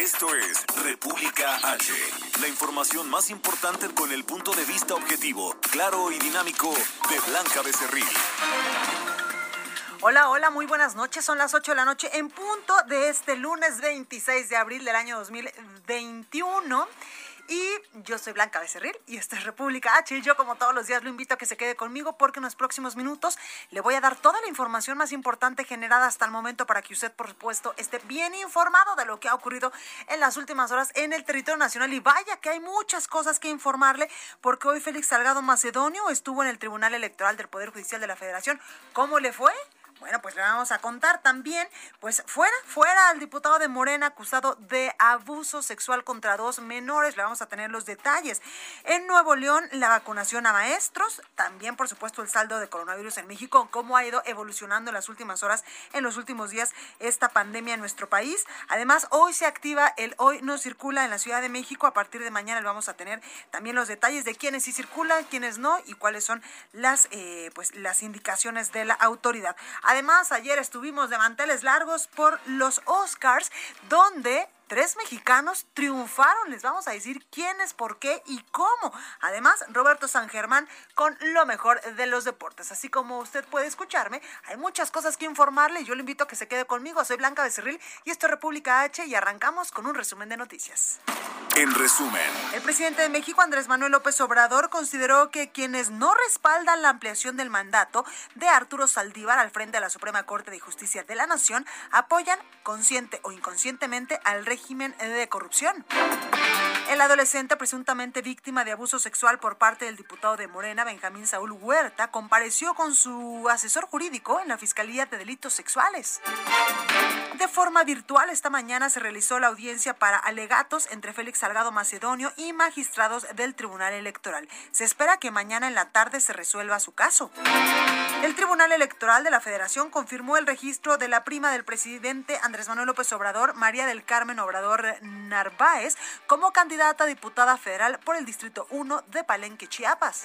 Esto es República H. La información más importante con el punto de vista objetivo, claro y dinámico de Blanca Becerril. Hola, hola, muy buenas noches. Son las 8 de la noche en punto de este lunes 26 de abril del año 2021. Y yo soy Blanca Becerril y esta es República H. Y yo, como todos los días, lo invito a que se quede conmigo porque en los próximos minutos le voy a dar toda la información más importante generada hasta el momento para que usted, por supuesto, esté bien informado de lo que ha ocurrido en las últimas horas en el territorio nacional. Y vaya que hay muchas cosas que informarle porque hoy Félix Salgado Macedonio estuvo en el Tribunal Electoral del Poder Judicial de la Federación. ¿Cómo le fue? Bueno, pues le vamos a contar también, pues fuera, fuera el diputado de Morena acusado de abuso sexual contra dos menores, le vamos a tener los detalles. En Nuevo León, la vacunación a maestros, también por supuesto el saldo de coronavirus en México, cómo ha ido evolucionando en las últimas horas, en los últimos días, esta pandemia en nuestro país. Además, hoy se activa el Hoy no circula en la Ciudad de México, a partir de mañana le vamos a tener también los detalles de quiénes sí circulan, quiénes no y cuáles son las, eh, pues, las indicaciones de la autoridad. Además, ayer estuvimos de manteles largos por los Oscars, donde tres mexicanos triunfaron. Les vamos a decir quiénes, por qué y cómo. Además, Roberto San Germán con lo mejor de los deportes. Así como usted puede escucharme, hay muchas cosas que informarle. Yo le invito a que se quede conmigo. Soy Blanca Becerril y esto es República H y arrancamos con un resumen de noticias. En resumen, El presidente de México, Andrés Manuel López Obrador, consideró que quienes no respaldan la ampliación del mandato de Arturo Saldívar al frente de la Suprema Corte de Justicia de la Nación apoyan consciente o inconscientemente al régimen de corrupción. El adolescente presuntamente víctima de abuso sexual por parte del diputado de Morena, Benjamín Saúl Huerta, compareció con su asesor jurídico en la Fiscalía de Delitos Sexuales. De forma virtual, esta mañana se realizó la audiencia para alegatos entre Félix Salgado Macedonio y magistrados del Tribunal Electoral. Se espera que mañana en la tarde se resuelva su caso. El Tribunal Electoral de la Federación confirmó el registro de la prima del presidente Andrés Manuel López Obrador, María del Carmen Obrador Narváez, como candidata a diputada federal por el Distrito 1 de Palenque, Chiapas.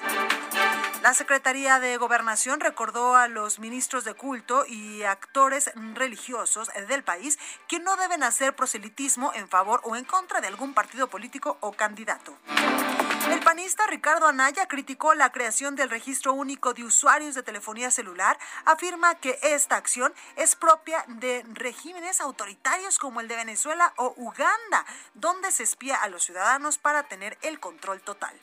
La Secretaría de Gobernación recordó a los ministros de culto y actores religiosos del país que no deben hacer proselitismo en favor o en contra de algún partido político o candidato. El panista Ricardo Anaya criticó la creación del registro único de usuarios de telefonía celular, afirma que esta acción es propia de regímenes autoritarios como el de Venezuela o Uganda, donde se espía a los ciudadanos para tener el control total.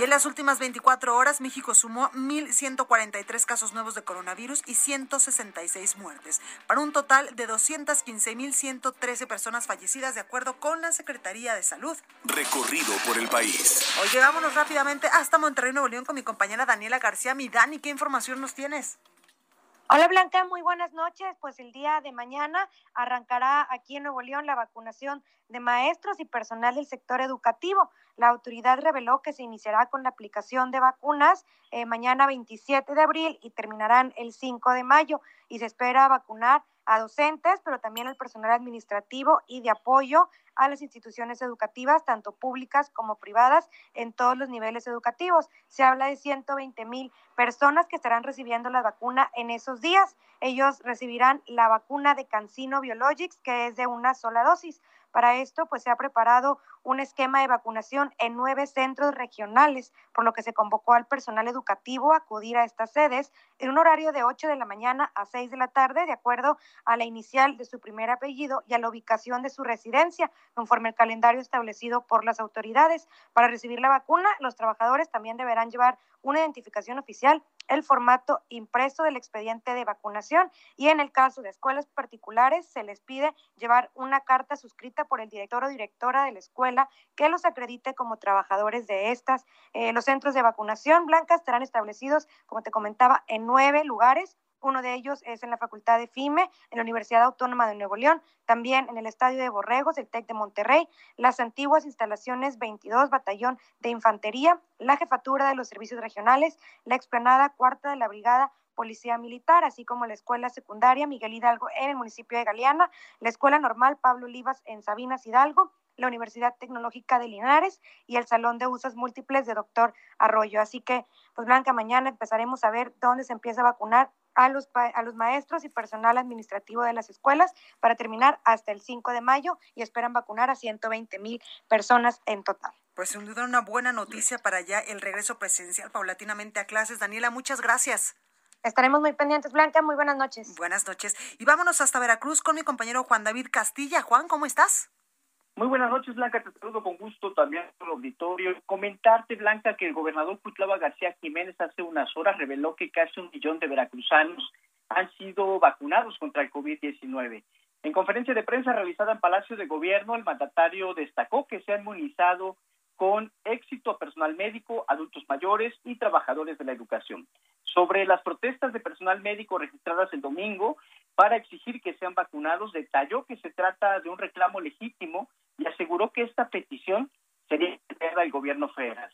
Y en las últimas 24 horas, México sumó 1.143 casos nuevos de coronavirus y 166 muertes, para un total de 215.113 personas fallecidas, de acuerdo con la Secretaría de Salud. recorrido por el país. Oye, vámonos rápidamente hasta Monterrey, Nuevo León, con mi compañera Daniela García. Mi Dani, ¿qué información nos tienes? Hola Blanca, muy buenas noches. Pues el día de mañana arrancará aquí en Nuevo León la vacunación de maestros y personal del sector educativo. La autoridad reveló que se iniciará con la aplicación de vacunas eh, mañana 27 de abril y terminarán el 5 de mayo y se espera vacunar a docentes, pero también al personal administrativo y de apoyo a las instituciones educativas, tanto públicas como privadas, en todos los niveles educativos. Se habla de 120 mil personas que estarán recibiendo la vacuna en esos días. Ellos recibirán la vacuna de Cancino Biologics, que es de una sola dosis. Para esto, pues se ha preparado un esquema de vacunación en nueve centros regionales, por lo que se convocó al personal educativo a acudir a estas sedes en un horario de 8 de la mañana a 6 de la tarde, de acuerdo a la inicial de su primer apellido y a la ubicación de su residencia, conforme el calendario establecido por las autoridades. Para recibir la vacuna, los trabajadores también deberán llevar una identificación oficial, el formato impreso del expediente de vacunación y en el caso de escuelas particulares se les pide llevar una carta suscrita por el director o directora de la escuela que los acredite como trabajadores de estas. Eh, los centros de vacunación blancas estarán establecidos, como te comentaba, en nueve lugares Uno de ellos es en la Facultad de FIME, en la Universidad Autónoma de Nuevo León, también en el Estadio de Borregos, el TEC de Monterrey, las antiguas instalaciones 22 Batallón de Infantería, la Jefatura de los Servicios Regionales, la explanada cuarta de la Brigada Policía Militar, así como la Escuela Secundaria Miguel Hidalgo en el municipio de Galeana, la Escuela Normal Pablo Olivas en Sabinas Hidalgo, la Universidad Tecnológica de Linares y el Salón de Usos Múltiples de Doctor Arroyo. Así que, pues Blanca, mañana empezaremos a ver dónde se empieza a vacunar a los, a los maestros y personal administrativo de las escuelas para terminar hasta el 5 de mayo y esperan vacunar a 120 mil personas en total. Pues sin duda una buena noticia para ya el regreso presencial paulatinamente a clases. Daniela, muchas gracias. Estaremos muy pendientes, Blanca. Muy buenas noches. Buenas noches. Y vámonos hasta Veracruz con mi compañero Juan David Castilla. Juan, ¿cómo estás? Muy buenas noches, Blanca. Te saludo con gusto también al auditorio. Comentarte, Blanca, que el gobernador Cuitlava García Jiménez hace unas horas reveló que casi un millón de veracruzanos han sido vacunados contra el COVID-19. En conferencia de prensa realizada en Palacio de Gobierno, el mandatario destacó que se ha inmunizado con éxito a personal médico, adultos mayores y trabajadores de la educación. Sobre las protestas de personal médico registradas el domingo para exigir que sean vacunados, detalló que se trata de un reclamo legítimo y aseguró que esta petición sería al gobierno federal.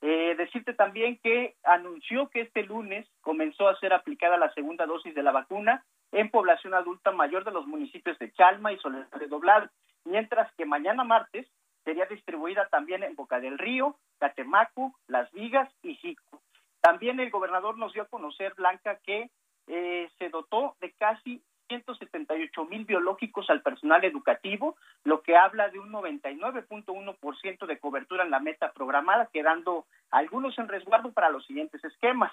Eh, decirte también que anunció que este lunes comenzó a ser aplicada la segunda dosis de la vacuna en población adulta mayor de los municipios de Chalma y Soledad de Doblado, mientras que mañana martes sería distribuida también en Boca del Río, Catemaco, Las Vigas y Jico. También el gobernador nos dio a conocer, Blanca, que eh, se dotó de casi 178 mil biológicos al personal educativo, lo que habla de un 99.1% de cobertura en la meta programada, quedando algunos en resguardo para los siguientes esquemas.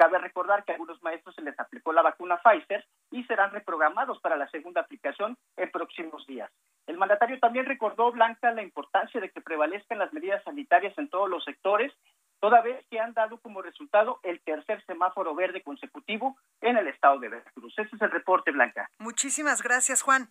Cabe recordar que a algunos maestros se les aplicó la vacuna Pfizer y serán reprogramados para la segunda aplicación en próximos días. El mandatario también recordó, Blanca, la importancia de que prevalezcan las medidas sanitarias en todos los sectores toda vez que han dado como resultado el tercer semáforo verde consecutivo en el estado de Veracruz. Ese es el reporte, Blanca. Muchísimas gracias, Juan.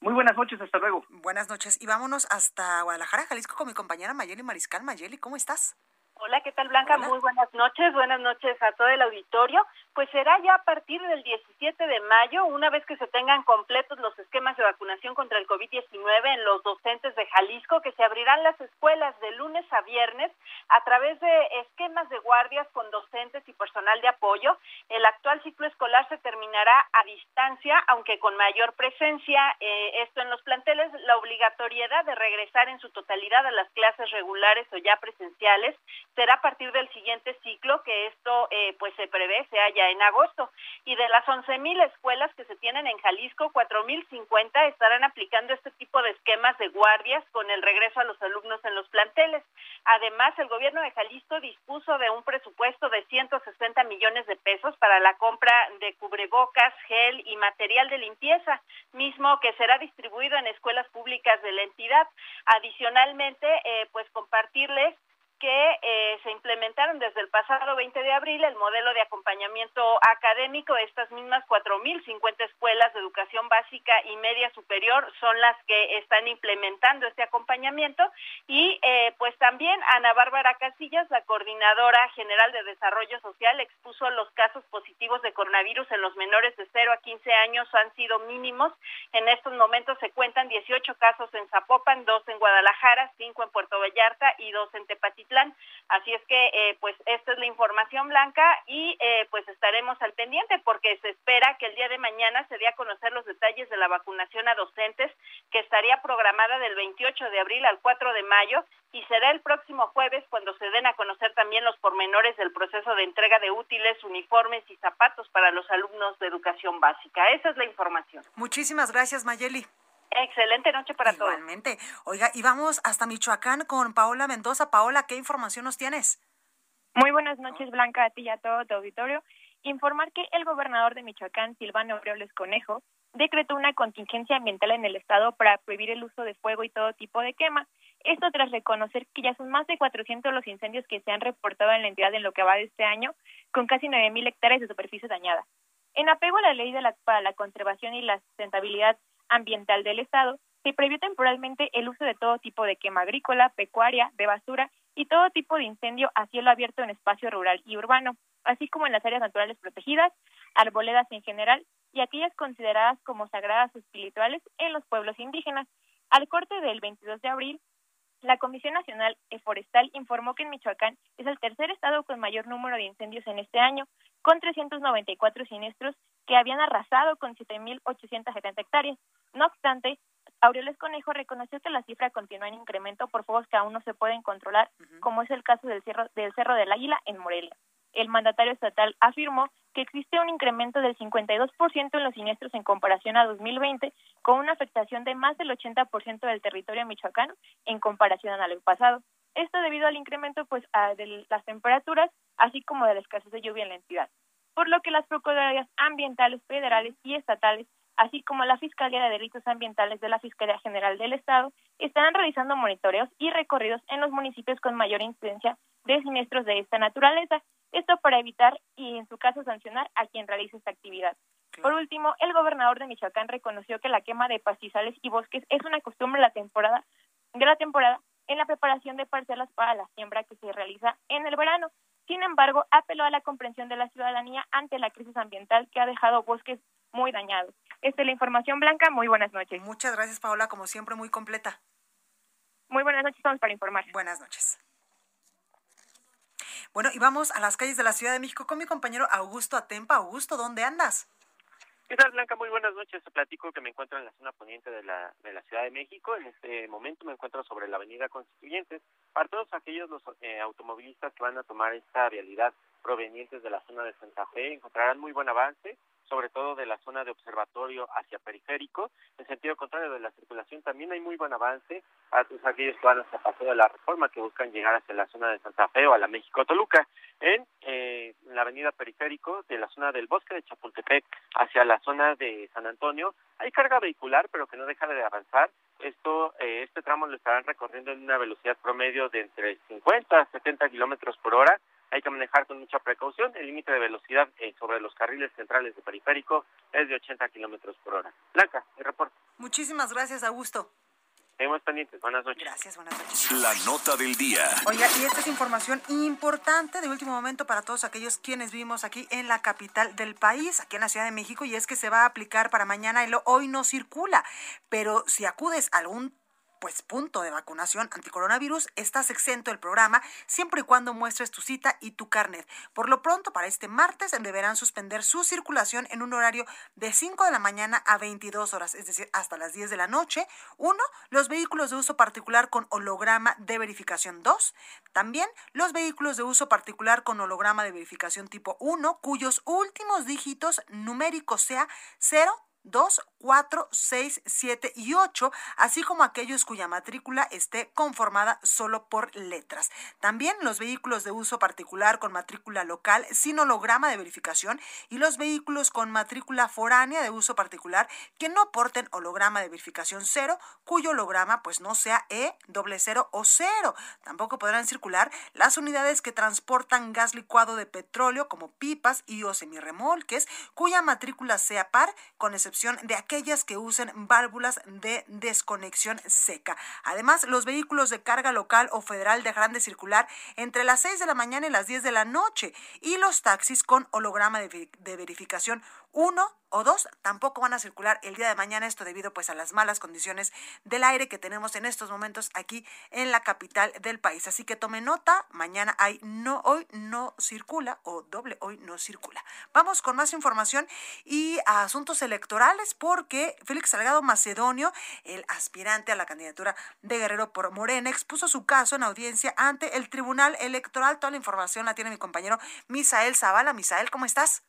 Muy buenas noches, hasta luego. Buenas noches. Y vámonos hasta Guadalajara, Jalisco, con mi compañera Mayeli Mariscal. Mayeli, ¿cómo estás? Hola, ¿qué tal Blanca? Muy buenas noches, buenas noches a todo el auditorio. Pues será ya a partir del 17 de mayo, una vez que se tengan completos los esquemas de vacunación contra el COVID-19 en los docentes de Jalisco, que se abrirán las escuelas de lunes a viernes a través de esquemas de guardias con docentes y personal de apoyo. El actual ciclo escolar se terminará a distancia, aunque con mayor presencia, eh, esto en los planteles, la obligatoriedad de regresar en su totalidad a las clases regulares o ya presenciales será a partir del siguiente ciclo, que esto eh, pues se prevé sea en agosto. Y de las 11.000 escuelas que se tienen en Jalisco, 4.050 estarán aplicando este tipo de esquemas de guardias con el regreso a los alumnos en los planteles. Además, el gobierno de Jalisco dispuso de un presupuesto de 160 millones de pesos para la compra de cubrebocas, gel y material de limpieza, mismo que será distribuido en escuelas públicas de la entidad. Adicionalmente, eh, pues compartirles que eh, se implementaron desde el pasado 20 de abril el modelo de acompañamiento académico. Estas mismas 4.050 escuelas de educación básica y media superior son las que están implementando este acompañamiento. Y eh, pues también Ana Bárbara Casillas, la coordinadora general de desarrollo social, expuso los casos positivos de coronavirus en los menores de 0 a 15 años han sido mínimos. En estos momentos se cuentan 18 casos en Zapopan, dos en Guadalajara, cinco en Puerto Vallarta y dos en Tepatitlán plan. Así es que, eh, pues, esta es la información blanca y eh, pues estaremos al pendiente porque se espera que el día de mañana se dé a conocer los detalles de la vacunación a docentes que estaría programada del 28 de abril al 4 de mayo y será el próximo jueves cuando se den a conocer también los pormenores del proceso de entrega de útiles, uniformes y zapatos para los alumnos de educación básica. Esa es la información. Muchísimas gracias, Mayeli. Excelente noche para todos. Igualmente. Oiga, y vamos hasta Michoacán con Paola Mendoza. Paola, ¿qué información nos tienes? Muy buenas noches, Blanca, a ti y a todo tu auditorio. Informar que el gobernador de Michoacán, Silvano Aureoles Conejo, decretó una contingencia ambiental en el estado para prohibir el uso de fuego y todo tipo de quema. Esto tras reconocer que ya son más de 400 los incendios que se han reportado en la entidad en lo que va de este año, con casi 9.000 hectáreas de superficie dañada. En apego a la ley de la, para la conservación y la sustentabilidad ambiental del Estado, se prohibió temporalmente el uso de todo tipo de quema agrícola, pecuaria, de basura y todo tipo de incendio a cielo abierto en espacio rural y urbano, así como en las áreas naturales protegidas, arboledas en general y aquellas consideradas como sagradas espirituales en los pueblos indígenas. Al corte del 22 de abril, la Comisión Nacional Forestal informó que en Michoacán es el tercer estado con mayor número de incendios en este año, con 394 siniestros que habían arrasado con 7.870 hectáreas. No obstante, Aureoles Conejo reconoció que la cifra continúa en incremento por fuegos que aún no se pueden controlar, como es el caso del Cerro, del Cerro del Águila en Morelia. El mandatario estatal afirmó que existe un incremento del 52% en los siniestros en comparación a 2020, con una afectación de más del 80% del territorio michoacano en comparación al año pasado. Esto debido al incremento pues de las temperaturas, así como de la escasez de lluvia en la entidad. Por lo que las procuradurías ambientales federales y estatales así como la Fiscalía de Delitos Ambientales de la Fiscalía General del Estado, estarán realizando monitoreos y recorridos en los municipios con mayor incidencia de siniestros de esta naturaleza, esto para evitar y en su caso sancionar a quien realice esta actividad. Por último, el gobernador de Michoacán reconoció que la quema de pastizales y bosques es una costumbre de la temporada, de la temporada en la preparación de parcelas para la siembra que se realiza en el verano. Sin embargo, apeló a la comprensión de la ciudadanía ante la crisis ambiental que ha dejado bosques muy dañados. Esta es la información blanca. Muy buenas noches. Muchas gracias, Paola. Como siempre, muy completa. Muy buenas noches. Estamos para informar. Buenas noches. Bueno, y vamos a las calles de la Ciudad de México con mi compañero Augusto Atempa. Augusto, ¿dónde andas? ¿Qué tal, Blanca? Muy buenas noches. Te platico que me encuentro en la zona poniente de la, de la Ciudad de México. En este momento me encuentro sobre la avenida Constituyentes. Para todos aquellos los eh, automovilistas que van a tomar esta vialidad provenientes de la zona de Santa Fe encontrarán muy buen avance sobre todo de la zona de observatorio hacia periférico. En sentido contrario de la circulación también hay muy buen avance a todos aquellos que van hacia Paseo de la Reforma que buscan llegar hacia la zona de Santa Fe o a la México-Toluca. En, eh, la avenida periférico de la zona del bosque de Chapultepec hacia la zona de San Antonio hay carga vehicular pero que no deja de avanzar. Esto, eh, este tramo lo estarán recorriendo en una velocidad promedio de entre 50 a 70 kilómetros por hora hay que manejar con mucha precaución. El límite de velocidad eh, sobre los carriles centrales de periférico es de 80 kilómetros por hora. Blanca, el reporte. Muchísimas gracias, Augusto. Seguimos pendientes. Buenas noches. Gracias, buenas noches. La nota del día. Oiga, y esta es información importante de último momento para todos aquellos quienes vivimos aquí en la capital del país, aquí en la Ciudad de México, y es que se va a aplicar para mañana el hoy no circula. Pero si acudes a algún pues punto de vacunación anticoronavirus, estás exento del programa siempre y cuando muestres tu cita y tu carnet. Por lo pronto, para este martes deberán suspender su circulación en un horario de 5 de la mañana a 22 horas, es decir, hasta las 10 de la noche. Uno, los vehículos de uso particular con holograma de verificación 2. También los vehículos de uso particular con holograma de verificación tipo 1, cuyos últimos dígitos numéricos sea 0, 2, 4, 6, 7 y 8, así como aquellos cuya matrícula esté conformada solo por letras. También los vehículos de uso particular con matrícula local sin holograma de verificación y los vehículos con matrícula foránea de uso particular que no porten holograma de verificación cero, cuyo holograma pues no sea E, doble cero o cero. Tampoco podrán circular las unidades que transportan gas licuado de petróleo como pipas y o semirremolques, cuya matrícula sea par, con excepción de aquellas que usen válvulas de desconexión seca. Además, los vehículos de carga local o federal dejarán de circular entre las 6 de la mañana y las 10 de la noche y los taxis con holograma de, de verificación 1 o dos tampoco van a circular el día de mañana, esto debido pues a las malas condiciones del aire que tenemos en estos momentos aquí en la capital del país. Así que tome nota, mañana hay no hoy no circula o doble hoy no circula. Vamos con más información y asuntos electorales porque Félix Salgado Macedonio, el aspirante a la candidatura de Guerrero por Morena, expuso su caso en audiencia ante el Tribunal Electoral. Toda la información la tiene mi compañero Misael Zavala. Misael, ¿cómo estás?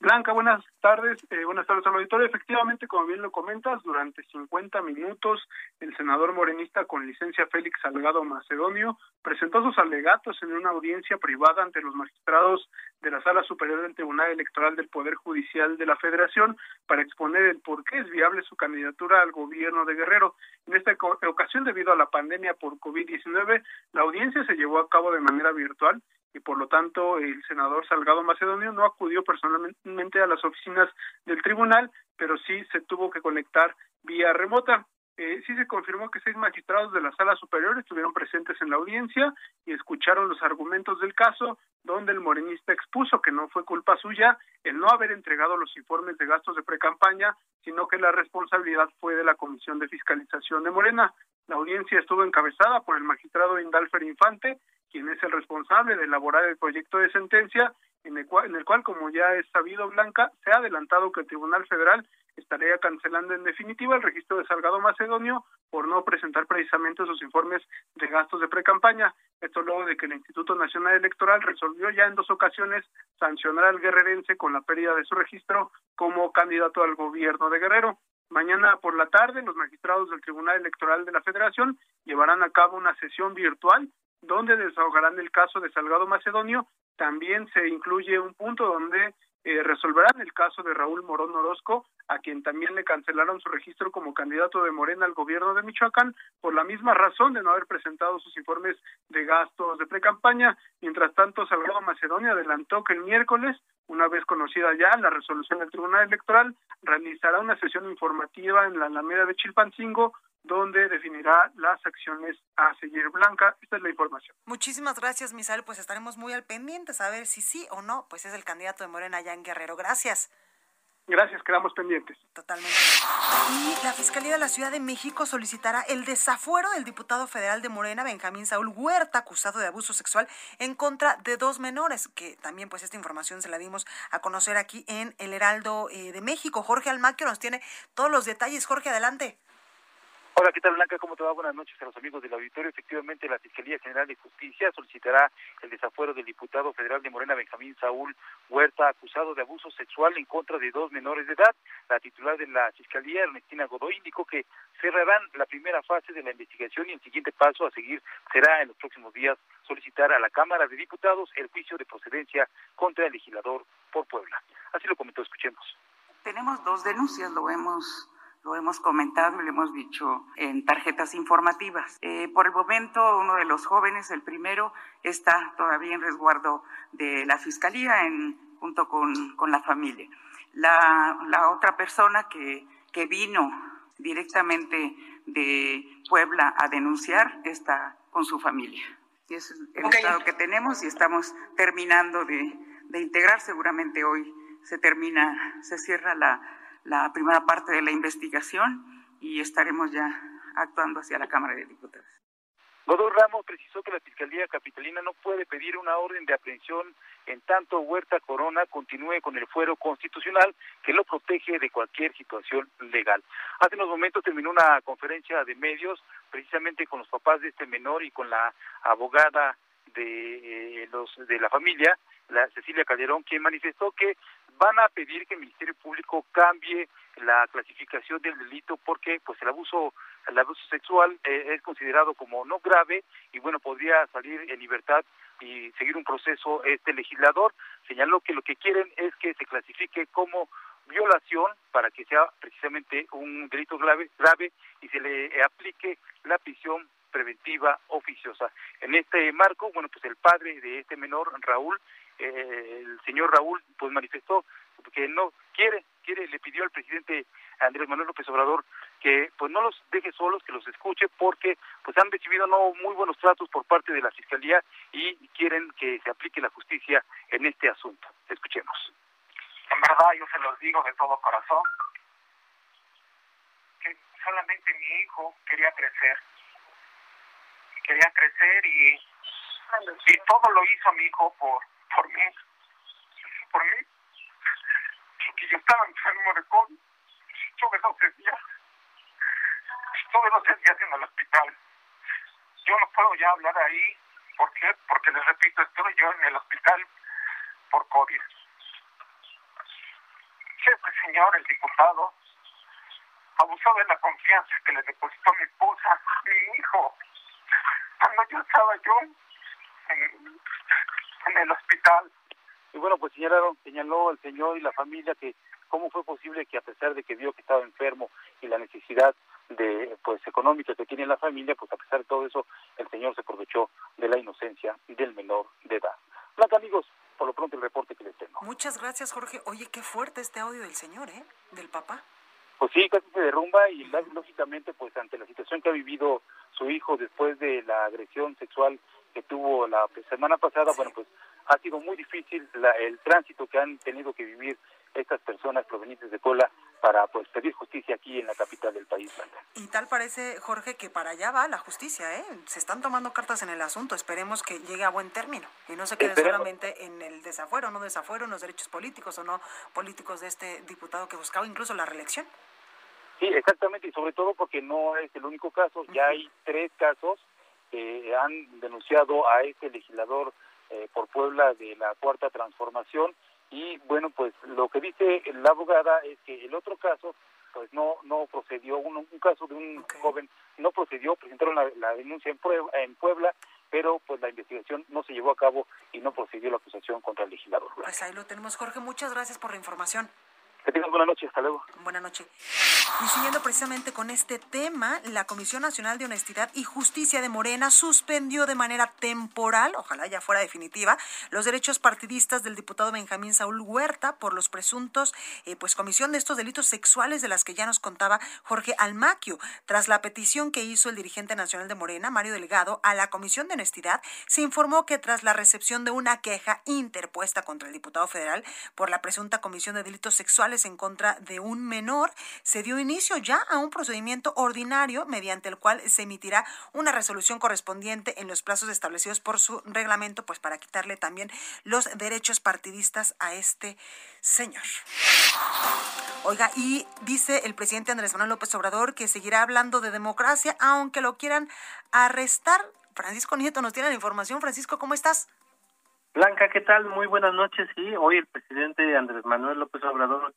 Blanca, buenas tardes. Eh, buenas tardes al auditorio. Efectivamente, como bien lo comentas, durante 50 minutos el senador morenista con licencia Félix Salgado Macedonio presentó sus alegatos en una audiencia privada ante los magistrados de la Sala Superior del Tribunal Electoral del Poder Judicial de la Federación para exponer el por qué es viable su candidatura al gobierno de Guerrero. En esta ocasión, debido a la pandemia por COVID-19, la audiencia se llevó a cabo de manera virtual y por lo tanto el senador Salgado Macedonio no acudió personalmente a las oficinas del tribunal, pero sí se tuvo que conectar vía remota. eh, sí se confirmó que seis magistrados de la sala superior estuvieron presentes en la audiencia y escucharon los argumentos del caso, donde el morenista expuso que no fue culpa suya el no haber entregado los informes de gastos de precampaña, sino que la responsabilidad fue de la Comisión de Fiscalización de Morena. La audiencia estuvo encabezada por el magistrado Indalfer Infante, quien es el responsable de elaborar el proyecto de sentencia, en el cual, en el cual como ya es sabido, Blanca, se ha adelantado que el Tribunal Federal estaría cancelando en definitiva el registro de Salgado Macedonio por no presentar precisamente sus informes de gastos de precampaña. Esto luego de que el Instituto Nacional Electoral resolvió ya en dos ocasiones sancionar al guerrerense con la pérdida de su registro como candidato al gobierno de Guerrero. Mañana por la tarde, los magistrados del Tribunal Electoral de la Federación llevarán a cabo una sesión virtual donde desahogarán el caso de Salgado Macedonio. También se incluye un punto donde eh, resolverán el caso de Raúl Morón Orozco, a quien también le cancelaron su registro como candidato de Morena al gobierno de Michoacán por la misma razón de no haber presentado sus informes de gastos de precampaña. Mientras tanto, Salgado Macedonia adelantó que el miércoles, una vez conocida ya la resolución del Tribunal Electoral, realizará una sesión informativa en la Alameda de Chilpancingo donde definirá las acciones a seguir. Blanca, esta es la información. Muchísimas gracias, Misael. Pues estaremos muy al pendiente a ver si sí o no, pues es el candidato de Morena en Guerrero. Gracias. Gracias, quedamos pendientes. Totalmente. Y la Fiscalía de la Ciudad de México solicitará el desafuero del diputado federal de Morena, Benjamín Saúl Huerta, acusado de abuso sexual en contra de dos menores, que también pues esta información se la dimos a conocer aquí en El Heraldo eh, de México. Jorge Almaquio nos tiene todos los detalles. Jorge, adelante. Hola, ¿qué tal Blanca? ¿Cómo te va? Buenas noches a los amigos del auditorio. Efectivamente, la Fiscalía General de Justicia solicitará el desafuero del diputado federal de Morena, Benjamín Saúl Huerta, acusado de abuso sexual en contra de dos menores de edad. La titular de la Fiscalía, Ernestina Godoy, indicó que cerrarán la primera fase de la investigación y el siguiente paso a seguir será en los próximos días solicitar a la Cámara de Diputados el juicio de procedencia contra el legislador por Puebla. Así lo comentó, escuchemos. Tenemos dos denuncias, lo hemos lo hemos comentado y lo hemos dicho en tarjetas informativas. Eh, por el momento, uno de los jóvenes, el primero, está todavía en resguardo de la Fiscalía en, junto con, con la familia. La, la otra persona que, que vino directamente de Puebla a denunciar está con su familia. Y es el estado que tenemos y estamos terminando de, de integrar. Seguramente hoy se termina, se cierra la, la primera parte de la investigación y estaremos ya actuando hacia la Cámara de Diputados. Godoy Ramos precisó que la Fiscalía Capitalina no puede pedir una orden de aprehensión en tanto Huerta Corona continúe con el fuero constitucional que lo protege de cualquier situación legal. Hace unos momentos terminó una conferencia de medios precisamente con los papás de este menor y con la abogada de eh, los de la familia, la Cecilia Calderón, quien manifestó que van a pedir que el Ministerio Público cambie la clasificación del delito porque pues el abuso el abuso sexual eh, es considerado como no grave y bueno podría salir en libertad y seguir un proceso este legislador señaló que lo que quieren es que se clasifique como violación para que sea precisamente un delito grave grave y se le aplique la prisión preventiva oficiosa. En este marco, bueno, pues el padre de este menor, Raúl, eh, el señor Raúl pues manifestó que no quiere, quiere, le pidió al presidente Andrés Manuel López Obrador que pues no los deje solos, que los escuche porque pues han recibido no muy buenos tratos por parte de la fiscalía y quieren que se aplique la justicia en este asunto. Escuchemos. En verdad yo se los digo de todo corazón que solamente mi hijo quería crecer. Quería crecer y, y todo lo hizo mi hijo por por mí, por mí, porque yo estaba enfermo de COVID, estuve 12 días, estuve 12 días en el hospital. Yo no puedo ya hablar ahí, ¿por qué? Porque les repito, estuve yo en el hospital por COVID. Siempre, señor, el diputado, abusó de la confianza que le depositó mi esposa, mi hijo, cuando yo estaba yo en, en el hospital. Y bueno, pues señalaron, señaló el señor y la familia que cómo fue posible que a pesar de que vio que estaba enfermo y la necesidad de pues económica que tiene la familia, pues a pesar de todo eso, el señor se aprovechó de la inocencia del menor de edad. Blanca, amigos, por lo pronto el reporte que les tengo. Muchas gracias, Jorge. Oye, qué fuerte este audio del señor, ¿eh? Del papá. pues sí, casi se derrumba y lógicamente pues ante la situación que ha vivido su hijo después de la agresión sexual que tuvo la semana pasada, bueno pues ha sido muy difícil el tránsito que han tenido que vivir estas personas provenientes de Cola para pues pedir justicia aquí en la capital del país. Y tal parece, Jorge, que para allá va la justicia, ¿eh? Se están tomando cartas en el asunto, esperemos que llegue a buen término y no se quede solamente en el desafuero, no desafuero, en los derechos políticos o no políticos de este diputado que buscaba incluso la reelección. Sí, exactamente, y sobre todo porque no es el único caso, ya hay tres casos que han denunciado a este legislador eh, por Puebla de la Cuarta Transformación y bueno, pues lo que dice la abogada es que el otro caso pues no no procedió, un, caso de un joven no procedió, presentaron la, denuncia en Puebla, en Puebla, pero pues la investigación no se llevó a cabo y no procedió la acusación contra el legislador. Pues ahí lo tenemos, Jorge, muchas gracias por la información. Que tengan buena noche, hasta luego. Buenas noches. Y siguiendo precisamente con este tema, la Comisión Nacional de Honestidad y Justicia de Morena suspendió de manera temporal, ojalá ya fuera definitiva, los derechos partidistas del diputado Benjamín Saúl Huerta por los presuntos, eh, pues comisión de estos delitos sexuales de las que ya nos contaba Jorge Almaquio. Tras la petición que hizo el dirigente nacional de Morena, Mario Delgado, a la Comisión de Honestidad, se informó que tras la recepción de una queja interpuesta contra el diputado federal por la presunta comisión de delitos sexuales en contra de un menor, se dio inicio ya a un procedimiento ordinario mediante el cual se emitirá una resolución correspondiente en los plazos establecidos por su reglamento, pues para quitarle también los derechos partidistas a este señor. Oiga, y dice el presidente Andrés Manuel López Obrador que seguirá hablando de democracia, aunque lo quieran arrestar. Francisco Nieto nos tiene la información. Francisco, ¿cómo estás? Blanca, ¿qué tal? Muy buenas noches. Sí, hoy el presidente Andrés Manuel López Obrador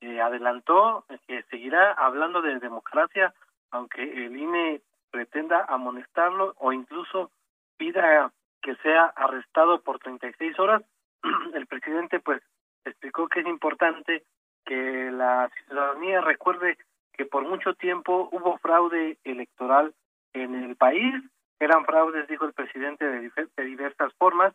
eh, adelantó que seguirá hablando de democracia, aunque el INE pretenda amonestarlo o incluso pida que sea arrestado por 36 horas. el presidente pues explicó que es importante que la ciudadanía recuerde que por mucho tiempo hubo fraude electoral en el país. Eran fraudes, dijo el presidente, de diversas formas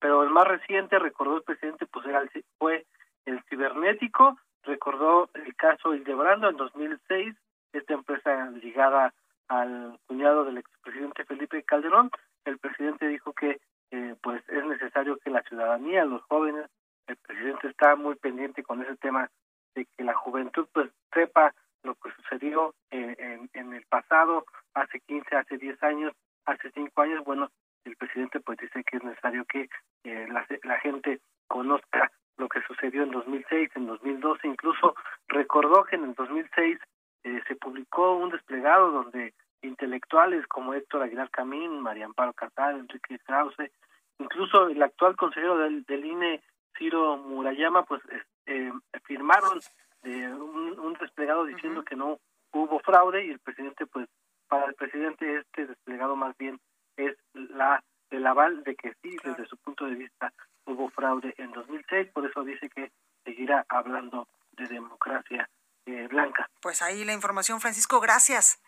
pero el más reciente, recordó el presidente, pues era el, fue el cibernético, recordó el caso Ildebrando en 2006, esta empresa ligada al cuñado del expresidente Felipe Calderón, el presidente dijo que eh, pues es necesario que la ciudadanía, los jóvenes, el presidente está muy pendiente con ese tema de que la juventud pues sepa lo que sucedió eh, en, en el pasado, hace 15, hace 10 años, hace 5 años, bueno, el presidente pues dice que es necesario que eh, la, la gente conozca lo que sucedió en 2006, en 2012, incluso recordó que en el 2006 eh, se publicó un desplegado donde intelectuales como Héctor Aguilar Camín, María Amparo Casal, Enrique Krause, incluso el actual consejero del, del INE, Ciro Murayama, pues eh, firmaron eh, un, un, desplegado diciendo que no hubo fraude y el presidente, pues para el presidente este desplegado más bien es la el aval de que sí, desde su punto de vista, hubo fraude en 2006, por eso dice que seguirá hablando de democracia eh, blanca. Pues ahí la información, Francisco, gracias.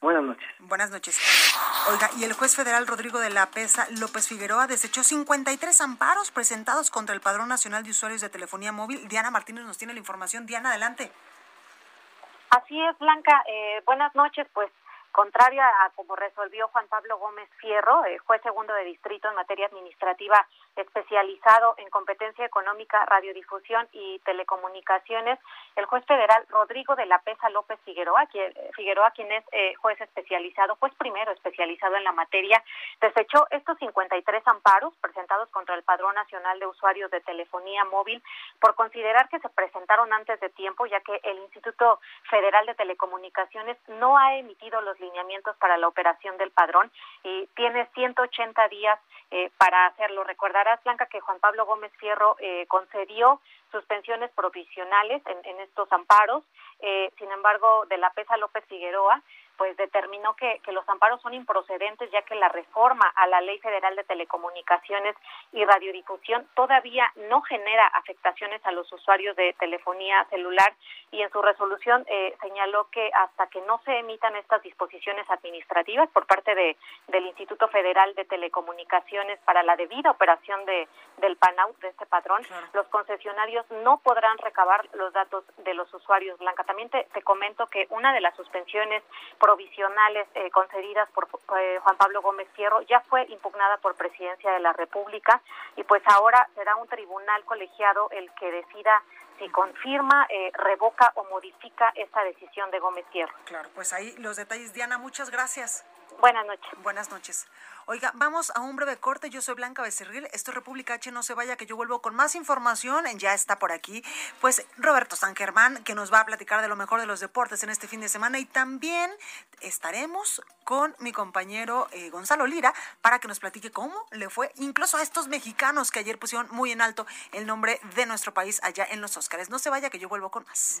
Buenas noches. Buenas noches. Oiga, y el juez federal Rodrigo de la Pesa López Figueroa desechó 53 amparos presentados contra el Padrón Nacional de Usuarios de Telefonía Móvil. Diana Martínez nos tiene la información. Diana, adelante. Así es, Blanca. Eh, buenas noches. Pues Contraria a como resolvió Juan Pablo Gómez Fierro, eh, juez segundo de distrito en materia administrativa especializado en competencia económica, radiodifusión y telecomunicaciones, el juez federal Rodrigo de la Pesa López Figueroa, quien, es eh, juez especializado, juez primero especializado en la materia, desechó estos 53 amparos presentados contra el Padrón Nacional de Usuarios de Telefonía Móvil por considerar que se presentaron antes de tiempo, ya que el Instituto Federal de Telecomunicaciones no ha emitido los lineamientos para la operación del padrón y tiene 180 días eh, para hacerlo. Blanca, que Juan Pablo Gómez Fierro eh, concedió suspensiones provisionales en, estos amparos. Eh, sin embargo, de la PESA López Figueroa pues determinó que, que los amparos son improcedentes ya que la reforma a la Ley Federal de Telecomunicaciones y Radiodifusión todavía no genera afectaciones a los usuarios de telefonía celular y en su resolución eh, señaló que hasta que no se emitan estas disposiciones administrativas por parte de, del Instituto Federal de Telecomunicaciones para la debida operación de, del PANAUT, de este patrón, los concesionarios no podrán recabar los datos de los usuarios. Blanca, también te, comento que una de las suspensiones provisionales eh, concedidas por eh, Juan Pablo Gómez Fierro ya fue impugnada por Presidencia de la República y pues ahora será un tribunal colegiado el que decida si confirma, eh, revoca o modifica esta decisión de Gómez Fierro. Claro, pues ahí los detalles. Diana, muchas gracias. Buenas noches. Buenas noches. Oiga, vamos a un breve corte. Yo soy Blanca Becerril. Esto es República H. No se vaya, que yo vuelvo con más información. Ya está por aquí. Pues Roberto San Germán, que nos va a platicar de lo mejor de los deportes en este fin de semana. Y también estaremos con mi compañero eh, Gonzalo Lira para que nos platique cómo le fue incluso a estos mexicanos que ayer pusieron muy en alto el nombre de nuestro país allá en los Óscares. No se vaya, que yo vuelvo con más.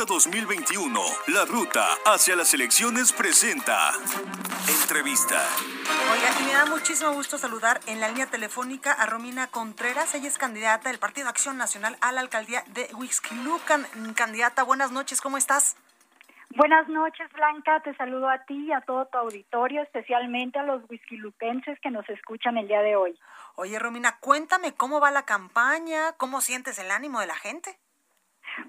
Ruta 2021, la ruta hacia las elecciones presenta. Entrevista. Oiga, y me da muchísimo gusto saludar en la línea telefónica a Romina Contreras. Ella es candidata del Partido Acción Nacional a la alcaldía de Huixquilucan. Candidata, buenas noches, ¿cómo estás? Buenas noches, Blanca. Te saludo a ti y a todo tu auditorio, especialmente a los whiskyluquenses que nos escuchan el día de hoy. Oye, Romina, cuéntame cómo va la campaña, cómo sientes el ánimo de la gente.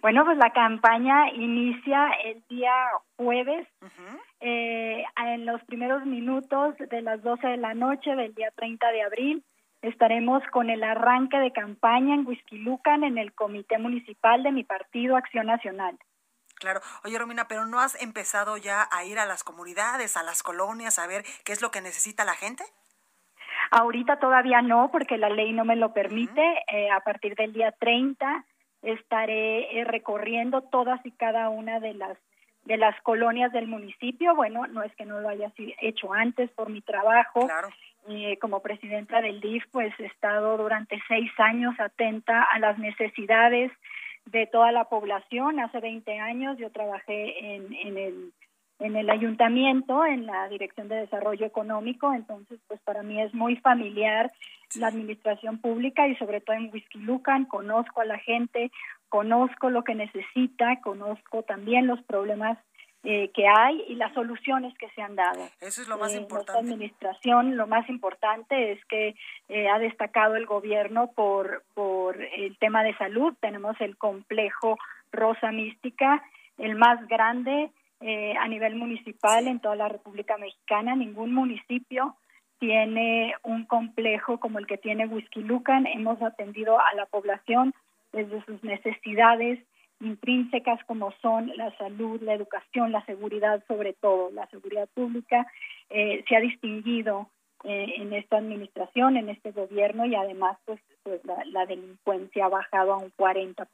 Bueno, pues la campaña inicia el día jueves, eh, en los primeros minutos de las 12 de la noche del día 30 de abril. Estaremos con el arranque de campaña en Huizquilucan en el Comité Municipal de mi partido Acción Nacional. Claro. Oye, Romina, pero ¿no has empezado ya a ir a las comunidades, a las colonias, a ver qué es lo que necesita la gente? Ahorita todavía no, porque la ley no me lo permite. Eh, a partir del día 30 estaré eh, recorriendo todas y cada una de las de las colonias del municipio. Bueno, no es que no lo haya hecho antes por mi trabajo. Eh, como presidenta del DIF, pues he estado durante seis años atenta a las necesidades de toda la población. Hace 20 años yo trabajé en, en el en el ayuntamiento, en la Dirección de Desarrollo Económico, entonces pues para mí es muy familiar la administración pública y sobre todo en Whisky Lucan, conozco a la gente, conozco lo que necesita, conozco también los problemas eh, que hay y las soluciones que se han dado. Eso es lo más eh, importante. Nuestra administración, lo más importante es que eh, ha destacado el gobierno por, por el tema de salud. Tenemos el complejo Rosa Mística, el más grande eh, a nivel municipal en toda la República Mexicana. Ningún municipio tiene un complejo como el que tiene Lucan. Hemos atendido a la población desde sus necesidades intrínsecas como son la salud, la educación, la seguridad, sobre todo la seguridad pública, eh, se ha distinguido eh, en esta administración, en este gobierno y además pues, pues la, delincuencia ha bajado a un 40%.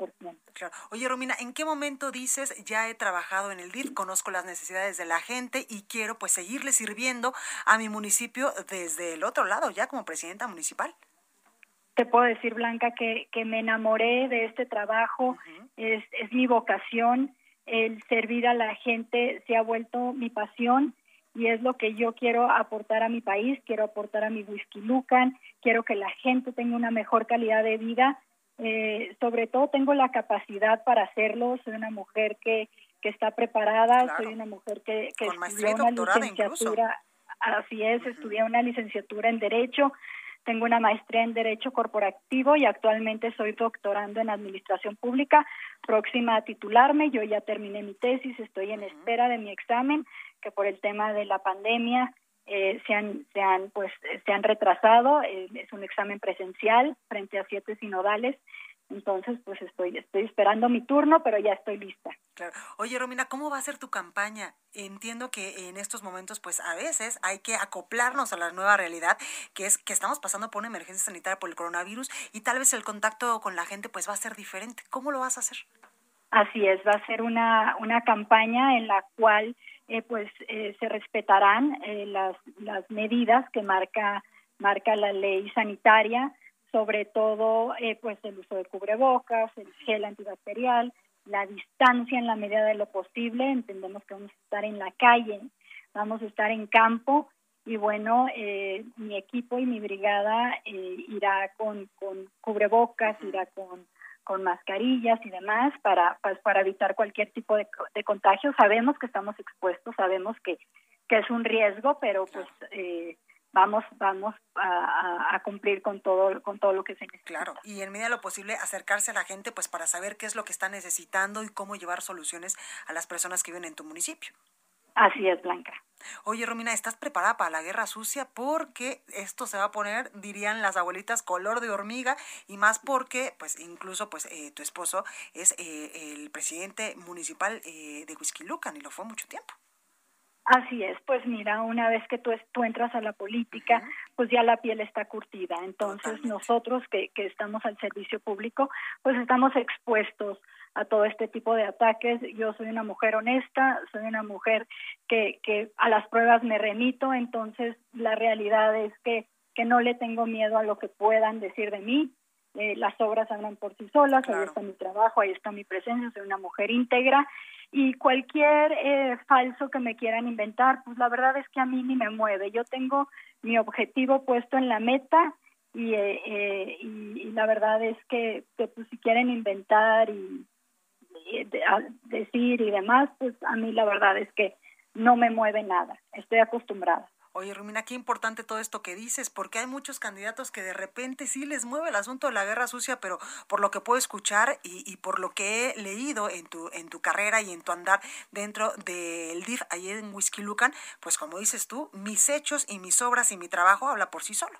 Claro. Oye, Romina, ¿en qué momento dices ya he trabajado en el DIF, conozco las necesidades de la gente y quiero pues seguirle sirviendo a mi municipio desde el otro lado, ya como presidenta municipal? Te puedo decir, Blanca, que, que me enamoré de este trabajo, es, es mi vocación, el servir a la gente se ha vuelto mi pasión y es lo que yo quiero aportar a mi país, quiero aportar a mi whisky Lucan, quiero que la gente tenga una mejor calidad de vida, eh, sobre todo tengo la capacidad para hacerlo, soy una mujer que, que está preparada, soy una mujer que, que estudió una licenciatura, así es, estudié una licenciatura en Derecho, tengo una maestría en Derecho Corporativo y actualmente soy doctorando en Administración Pública, próxima a titularme. Yo ya terminé mi tesis, estoy en espera de mi examen que por el tema de la pandemia eh, se han se han pues se han retrasado eh, es un examen presencial frente a siete sinodales Entonces, pues estoy, estoy esperando mi turno, pero ya estoy lista. Claro. Oye, Romina, ¿cómo va a ser tu campaña? Entiendo que en estos momentos, pues a veces hay que acoplarnos a la nueva realidad, que es que estamos pasando por una emergencia sanitaria por el coronavirus y tal vez el contacto con la gente pues va a ser diferente. ¿Cómo lo vas a hacer? Así es, va a ser una, una campaña en la cual eh, pues eh, se respetarán eh, las, las medidas que marca, marca la ley sanitaria, sobre todo pues el uso de cubrebocas, el gel antibacterial, la distancia en la medida de lo posible, entendemos que vamos a estar en la calle, vamos a estar en campo y bueno, mi equipo y mi brigada irá con, con cubrebocas, irá con con mascarillas y demás para, pues, para evitar cualquier tipo de, de, contagio. Sabemos que estamos expuestos, sabemos que, que es un riesgo, pero pues eh, vamos vamos a, a, cumplir con todo con todo lo que se necesita. Claro, y en medida de lo posible acercarse a la gente pues para saber qué es lo que está necesitando y cómo llevar soluciones a las personas que viven en tu municipio. Así es, Blanca. Oye, Romina, ¿estás preparada para la guerra sucia? Porque esto se va a poner, dirían las abuelitas, color de hormiga y más porque, pues, incluso, pues, eh, tu esposo es eh, el presidente municipal eh, de Huizquilucan y lo fue mucho tiempo. Así es, pues mira, una vez que tú, tú entras a la política, pues ya la piel está curtida. Entonces nosotros que, que estamos al servicio público, pues estamos expuestos a todo este tipo de ataques. Yo soy una mujer honesta, soy una mujer que, que a las pruebas me remito, entonces la realidad es que, que no le tengo miedo a lo que puedan decir de mí. Eh, las obras hablan por sí solas, ahí está mi trabajo, ahí está mi presencia, soy una mujer íntegra y cualquier eh, falso que me quieran inventar, pues la verdad es que a mí ni me mueve. Yo tengo mi objetivo puesto en la meta y, eh, y, la verdad es que, que pues, si quieren inventar y, decir y demás, pues a mí la verdad es que no me mueve nada, estoy acostumbrada. Oye, Rumina, qué importante todo esto que dices, porque hay muchos candidatos que de repente sí les mueve el asunto de la guerra sucia, pero por lo que puedo escuchar y, y por lo que he leído en tu, en tu carrera y en tu andar dentro del DIF allí en Whisky Lucan, pues como dices tú, mis hechos y mis obras y mi trabajo habla por sí solo.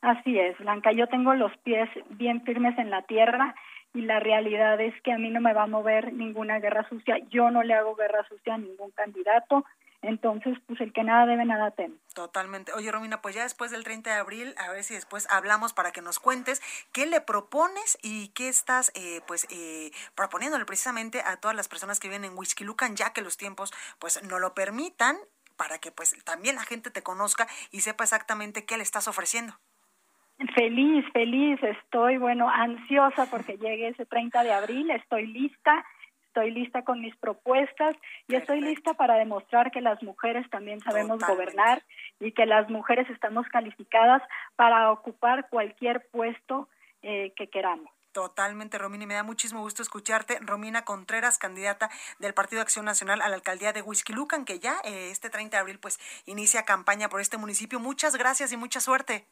Así es, Blanca, yo tengo los pies bien firmes en la tierra y la realidad es que a mí no me va a mover ninguna guerra sucia. Yo no le hago guerra sucia a ningún candidato. Entonces, pues el que nada debe, nada teme. Totalmente. Oye, Romina, pues ya después del 30 de abril, a ver si después hablamos para que nos cuentes qué le propones y qué estás, eh, pues, eh, proponiéndole precisamente a todas las personas que viven en Whisky Lucan, ya que los tiempos, pues, no lo permitan, para que, pues, también la gente te conozca y sepa exactamente qué le estás ofreciendo. Feliz, feliz, estoy, bueno, ansiosa porque llegue ese 30 de abril, estoy lista, estoy lista con mis propuestas y estoy lista para demostrar que las mujeres también sabemos gobernar y que las mujeres estamos calificadas para ocupar cualquier puesto eh, que queramos. Totalmente, Romina, y me da muchísimo gusto escucharte. Romina Contreras, candidata del Partido Acción Nacional a la alcaldía de Huizquilucan, que ya eh, este 30 de abril pues inicia campaña por este municipio. Muchas gracias y mucha suerte.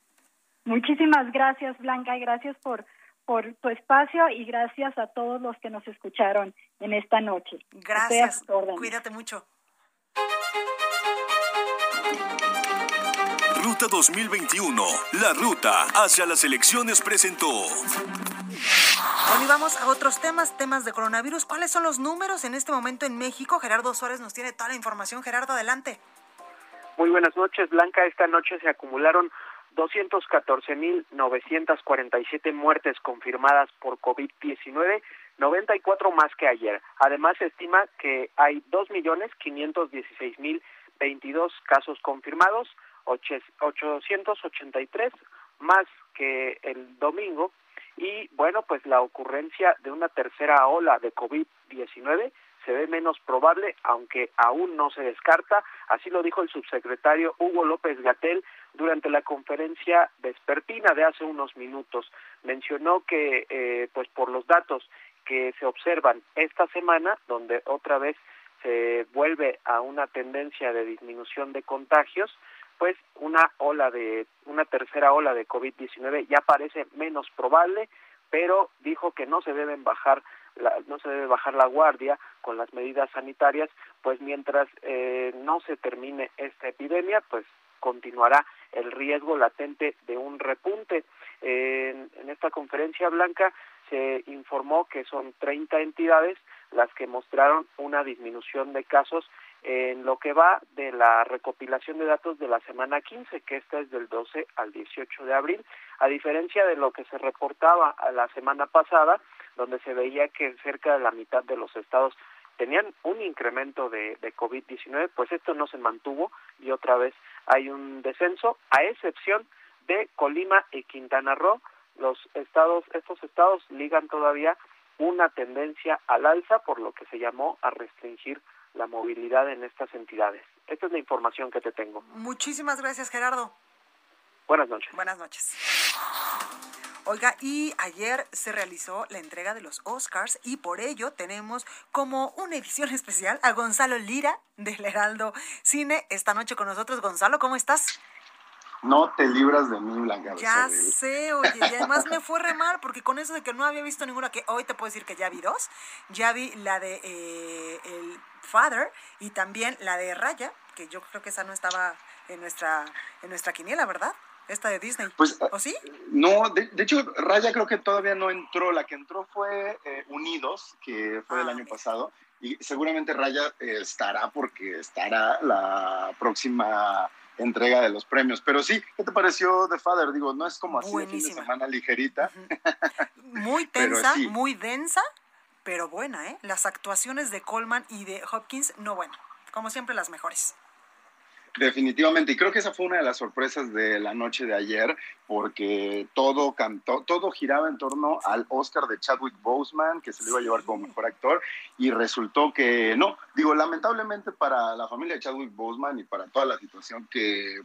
Muchísimas gracias, Blanca, y gracias por, por tu espacio y gracias a todos los que nos escucharon en esta noche. Gracias. Cuídate mucho. Ruta 2021, la ruta hacia las elecciones presentó. Bueno, y vamos a otros temas, temas de coronavirus. ¿Cuáles son los números en este momento en México? Gerardo Suárez nos tiene toda la información. Gerardo, adelante. Muy buenas noches, Blanca. Esta noche se acumularon 214.947 muertes confirmadas por COVID-19, 94 más que ayer. Además, se estima que hay 2.516.022 casos confirmados, 883 más que el domingo. Y bueno, pues la ocurrencia de una tercera ola de COVID-19 se ve menos probable, aunque aún no se descarta. Así lo dijo el subsecretario Hugo López Gatel durante la conferencia vespertina de hace unos minutos. Mencionó que, eh, pues por los datos que se observan esta semana, donde otra vez se vuelve a una tendencia de disminución de contagios, pues una ola de una tercera ola de COVID-19 ya parece menos probable, pero dijo que no se deben bajar no se debe bajar la guardia con las medidas sanitarias, pues mientras eh, no se termine esta epidemia, pues continuará el riesgo latente de un repunte. en, esta conferencia blanca se informó que son 30 entidades las que mostraron una disminución de casos en lo que va de la recopilación de datos de la semana 15, que esta es del 12 al 18 de abril, a diferencia de lo que se reportaba la semana pasada, donde se veía que cerca de la mitad de los estados tenían un incremento de, de COVID-19, pues esto no se mantuvo y otra vez hay un descenso, a excepción de Colima y Quintana Roo. Los estados, estos estados ligan todavía una tendencia al alza, por lo que se llamó a restringir la movilidad en estas entidades. Esta es la información que te tengo. Muchísimas gracias, Gerardo. Buenas noches. Buenas noches. Oiga, y ayer se realizó la entrega de los Oscars y por ello tenemos como una edición especial a Gonzalo Lira del Heraldo Cine esta noche con nosotros. Gonzalo, ¿cómo estás? No te libras de mí, Blanca. Ya sé, oye, y además me fue re mal porque con eso de que no había visto ninguna, que hoy te puedo decir que ya vi dos, ya vi la de eh, el Father y también la de Raya, que yo creo que esa no estaba en nuestra, en nuestra quiniela, ¿verdad? Esta de Disney. Pues, ¿O sí? No, de, hecho, Raya creo que todavía no entró. La que entró fue eh, Unidos, que fue del año pasado. Y seguramente Raya eh, estará porque estará la próxima entrega de los premios. Pero sí, ¿qué te pareció The Father? Digo, no es como así de fin de semana ligerita. Muy tensa, muy densa, pero buena, ¿eh? Las actuaciones de Coleman y de Hopkins, no bueno, como siempre las mejores. Definitivamente, y creo que esa fue una de las sorpresas de la noche de ayer, porque todo cantó, todo giraba en torno al Oscar de Chadwick Boseman, que se lo iba a llevar como mejor actor, y resultó que no. Digo, lamentablemente para la familia de Chadwick Boseman y para toda la situación que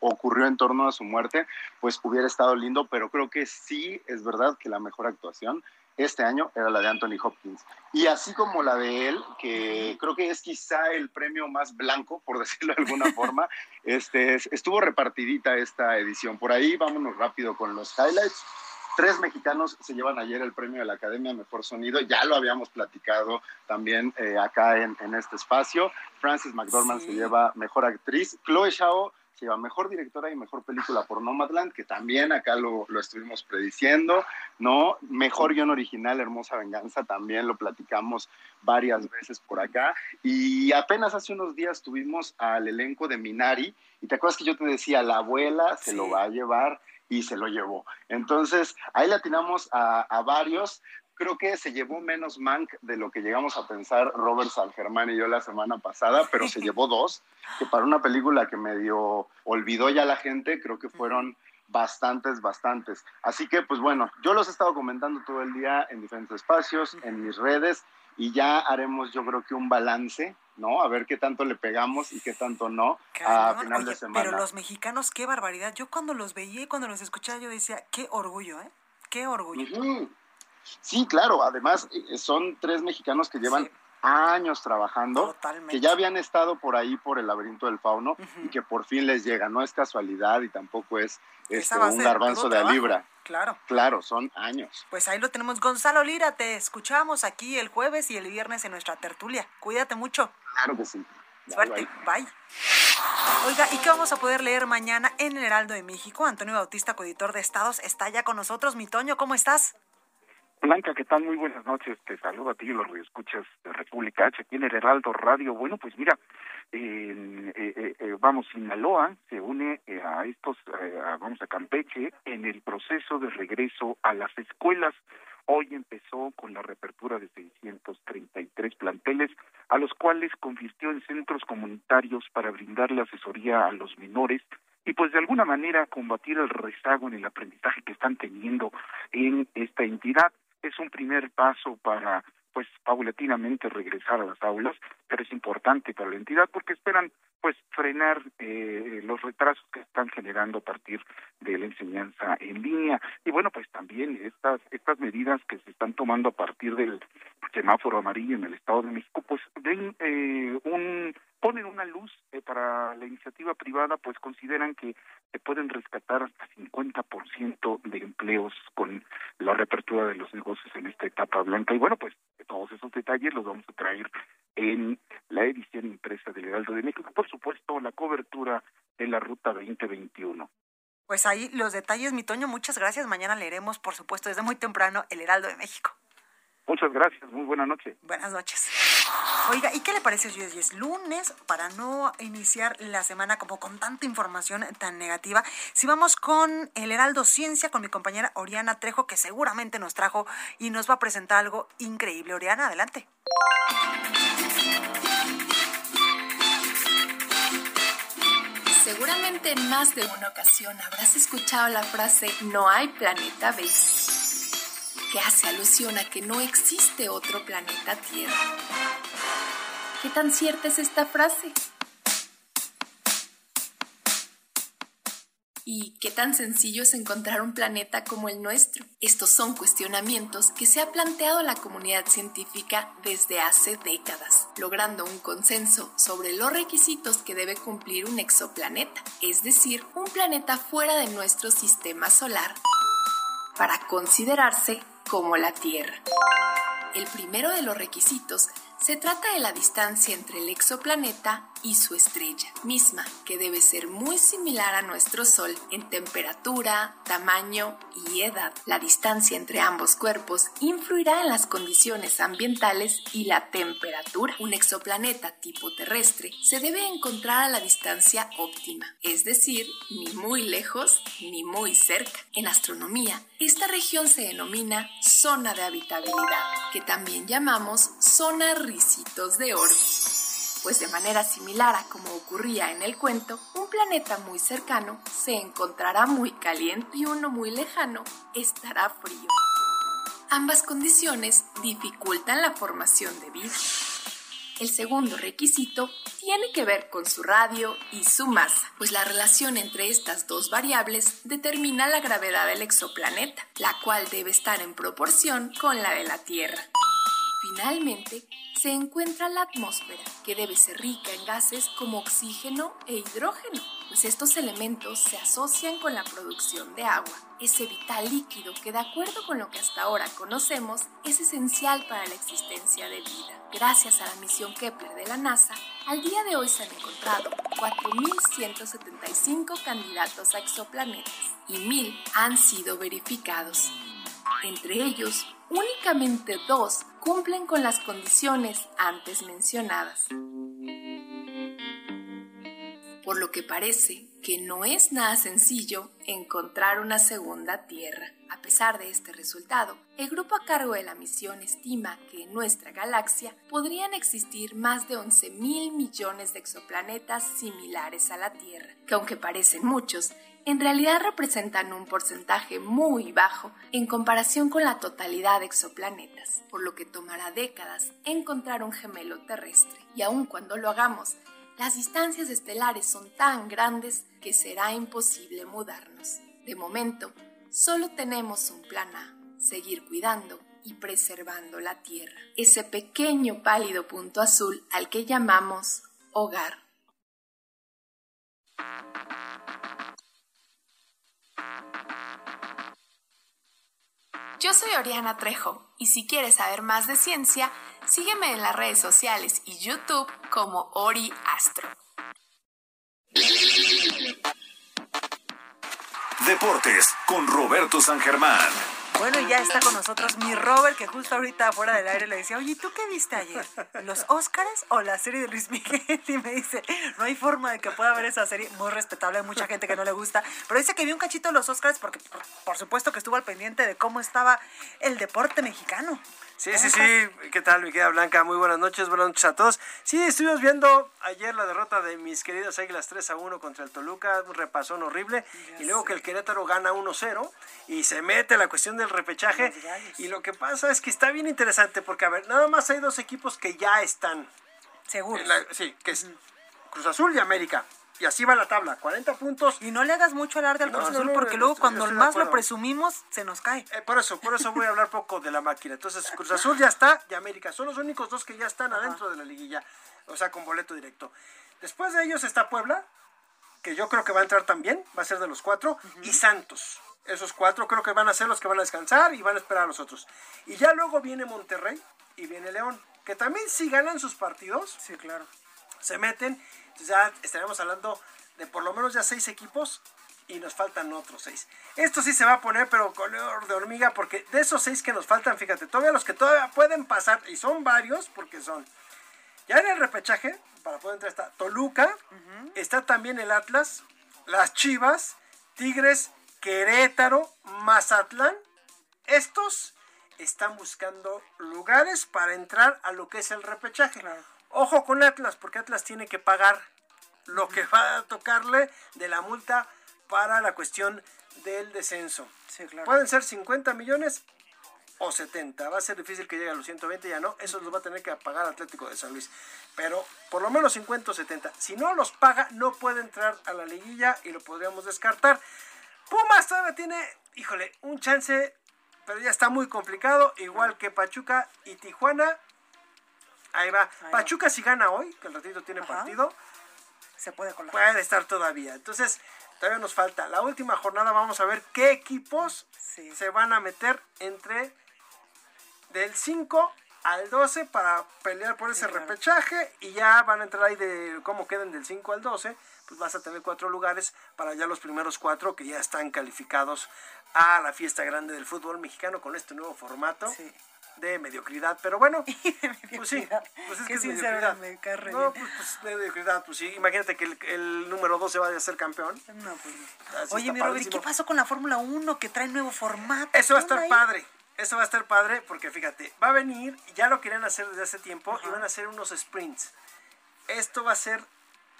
ocurrió en torno a su muerte, pues hubiera estado lindo, pero creo que sí es verdad que la mejor actuación este año era la de Anthony Hopkins. Y así como la de él, que creo que es quizá el premio más blanco, por decirlo de alguna forma, este, estuvo repartidita esta edición. Por ahí vámonos rápido con los highlights. Tres mexicanos se llevan ayer el premio de la Academia Mejor Sonido, ya lo habíamos platicado también eh, acá en, este espacio. Frances McDormand se lleva Mejor Actriz, Chloe Shao se lleva mejor directora y mejor película por Nomadland, que también acá lo, lo, estuvimos prediciendo, ¿no? Mejor guion original, Hermosa Venganza, también lo platicamos varias veces por acá. Y apenas hace unos días tuvimos al elenco de Minari, y te acuerdas que yo te decía, la abuela se lo va a llevar y se lo llevó. Entonces, ahí le atinamos a, a varios creo que se llevó menos Mank de lo que llegamos a pensar Robert San Germán y yo la semana pasada, pero se llevó dos, que para una película que medio olvidó ya la gente, creo que fueron bastantes, bastantes. Así que, pues bueno, yo los he estado comentando todo el día en diferentes espacios, en mis redes, y ya haremos yo creo que un balance, ¿no? A ver qué tanto le pegamos y qué tanto no a final de semana. Pero los mexicanos, qué barbaridad. Yo cuando los veía y cuando los escuchaba, yo decía, qué orgullo, ¿eh? Qué orgullo. Sí, claro, además eh, son tres mexicanos que llevan años trabajando, que ya habían estado por ahí por el laberinto del fauno y que por fin les llega. No es casualidad y tampoco es este, un garbanzo de libra. Claro. Claro, son años. Pues ahí lo tenemos. Gonzalo Lira, te escuchamos aquí el jueves y el viernes en nuestra tertulia. Cuídate mucho. Claro que sí. Suerte. bye. Oiga, ¿y qué vamos a poder leer mañana en el Heraldo de México? Antonio Bautista, coeditor de Estados, está ya con nosotros. Mi Toño, ¿cómo estás? Blanca, ¿qué tal? Muy buenas noches. Te saludo a ti y los escuchas República H aquí en el Heraldo Radio. Bueno, pues mira, eh, eh, eh, vamos, Sinaloa se une eh, a estos, vamos a Campeche, en el proceso de regreso a las escuelas. Hoy empezó con la reapertura de 633 planteles, a los cuales convirtió en centros comunitarios para brindarle asesoría a los menores y pues de alguna manera combatir el rezago en el aprendizaje que están teniendo en esta entidad es un primer paso para pues paulatinamente regresar a las aulas, pero es importante para la entidad porque esperan pues frenar eh, los retrasos que están generando a partir de la enseñanza en línea. Y bueno pues también estas estas medidas que se están tomando a partir del semáforo amarillo en el Estado de México pues ven eh, un ponen una luz eh, para la iniciativa privada, pues consideran que se pueden rescatar hasta 50% de empleos con la reapertura de los negocios en esta etapa blanca. Y bueno, pues todos esos detalles los vamos a traer en la edición impresa del Heraldo de México. Por supuesto, la cobertura de la Ruta 2021. Pues ahí los detalles, mi Toño, muchas gracias. Mañana leeremos, por supuesto, desde muy temprano, El Heraldo de México. Muchas gracias, muy buena noche. Buenas noches. Oiga, ¿y qué le parece si hoy es lunes para no iniciar la semana como con tanta información tan negativa? Si vamos con el Heraldo Ciencia, con mi compañera Oriana Trejo, que seguramente nos trajo y nos va a presentar algo increíble. Oriana, adelante. Seguramente en más de una ocasión habrás escuchado la frase no hay planeta B, que hace alusión a que no existe otro planeta Tierra. ¿Qué tan cierta es esta frase? ¿Y qué tan sencillo es encontrar un planeta como el nuestro? Estos son cuestionamientos que se ha planteado la comunidad científica desde hace décadas, logrando un consenso sobre los requisitos que debe cumplir un exoplaneta, es decir, un planeta fuera de nuestro sistema solar, para considerarse como la Tierra. El primero de los requisitos se trata de la distancia entre el exoplaneta y su estrella, misma que debe ser muy similar a nuestro Sol en temperatura, tamaño y edad. La distancia entre ambos cuerpos influirá en las condiciones ambientales y la temperatura. Un exoplaneta tipo terrestre se debe encontrar a la distancia óptima, es decir, ni muy lejos ni muy cerca. En astronomía, esta región se denomina zona de habitabilidad, que también llamamos zona ricitos de oro. Pues de manera similar a como ocurría en el cuento, un planeta muy cercano se encontrará muy caliente y uno muy lejano estará frío. Ambas condiciones dificultan la formación de vida. El segundo requisito tiene que ver con su radio y su masa, pues la relación entre estas dos variables determina la gravedad del exoplaneta, la cual debe estar en proporción con la de la Tierra. Finalmente, se encuentra la atmósfera, que debe ser rica en gases como oxígeno e hidrógeno, pues estos elementos se asocian con la producción de agua, ese vital líquido que de acuerdo con lo que hasta ahora conocemos es esencial para la existencia de vida. Gracias a la misión Kepler de la NASA, al día de hoy se han encontrado 4.175 candidatos a exoplanetas y 1.000 han sido verificados. Entre ellos, únicamente dos cumplen con las condiciones antes mencionadas. Por lo que parece que no es nada sencillo encontrar una segunda Tierra. A pesar de este resultado, el grupo a cargo de la misión estima que en nuestra galaxia podrían existir más de 11 mil millones de exoplanetas similares a la Tierra, que aunque parecen muchos, en realidad representan un porcentaje muy bajo en comparación con la totalidad de exoplanetas, por lo que tomará décadas encontrar un gemelo terrestre. Y aun cuando lo hagamos, las distancias estelares son tan grandes que será imposible mudarnos. De momento, solo tenemos un plan A, seguir cuidando y preservando la Tierra, ese pequeño pálido punto azul al que llamamos hogar. Yo soy Oriana Trejo y si quieres saber más de ciencia, sígueme en las redes sociales y YouTube como Ori Astro. Deportes con Roberto San Germán. Bueno, y ya está con nosotros mi Robert, que justo ahorita fuera del aire le decía, oye, ¿tú qué viste ayer? ¿Los Óscares o la serie de Luis Miguel? Y me dice, no hay forma de que pueda ver esa serie, muy respetable, hay mucha gente que no le gusta, pero dice que vio un cachito de los Óscares porque por, por supuesto que estuvo al pendiente de cómo estaba el deporte mexicano. Sí, sí, sí. ¿Qué tal, mi querida Blanca? Muy buenas noches, buenas noches a todos. Sí, estuvimos viendo ayer la derrota de mis queridas Águilas 3 a 1 contra el Toluca, un repasón horrible. y luego que el Querétaro gana 1-0 y se mete la cuestión del repechaje. Y lo que pasa es que está bien interesante porque, a ver, nada más hay dos equipos que ya están. Seguros. sí, que es Cruz Azul y América. Y así va la tabla, 40 puntos. Y no le hagas mucho alarde al Cruz Azul porque luego cuando más lo presumimos se nos cae. Eh, por eso, por eso voy a hablar poco de la máquina. Entonces, Cruz Azul ya está y América son los únicos dos que ya están adentro de la liguilla, o sea, con boleto directo. Después de ellos está Puebla, que yo creo que va a entrar también, va a ser de los cuatro, y Santos. Esos cuatro creo que van a ser los que van a descansar y van a esperar a los otros. Y ya luego viene Monterrey y viene León, que también si ganan sus partidos, sí, claro. se meten ya estaremos hablando de por lo menos ya seis equipos y nos faltan otros seis. Esto sí se va a poner, pero color de hormiga, porque de esos seis que nos faltan, fíjate, todavía los que todavía pueden pasar, y son varios, porque son. Ya en el repechaje, para poder entrar, está Toluca, está también el Atlas, las Chivas, Tigres, Querétaro, Mazatlán. Estos están buscando lugares para entrar a lo que es el repechaje. Ojo con Atlas, porque Atlas tiene que pagar lo que va a tocarle de la multa para la cuestión del descenso. Pueden ser 50 millones o 70. Va a ser difícil que llegue a los 120, ya no. Eso los va a tener que pagar Atlético de San Luis. Pero por lo menos 50 o 70. Si no los paga, no puede entrar a la liguilla y lo podríamos descartar. Pumas todavía tiene, híjole, un chance, pero ya está muy complicado. Igual que Pachuca y Tijuana. Ahí va. Pachuca si gana hoy, que el ratito tiene partido. Se puede colar. Puede estar todavía. Entonces, todavía nos falta. La última jornada vamos a ver qué equipos se van a meter entre del 5 al 12 para pelear por ese repechaje y ya van a entrar ahí de cómo queden del 5 al 12, pues vas a tener cuatro lugares para ya los primeros cuatro que ya están calificados a la fiesta grande del fútbol mexicano con este nuevo formato. De mediocridad, pero bueno, pues sí, pues es que es mediocridad. Me No, pues, pues mediocridad, pues sí, imagínate que el, el número 12 vaya a ser campeón. No, pues no. Oye, mi Robert, ¿y padrísimo. ¿qué pasó con la Fórmula 1 que trae nuevo formato? Eso va a ¿Qué onda estar ahí? padre. Eso va a estar padre porque fíjate, va a venir, ya lo querían hacer desde hace tiempo y van a hacer unos sprints. Esto va a ser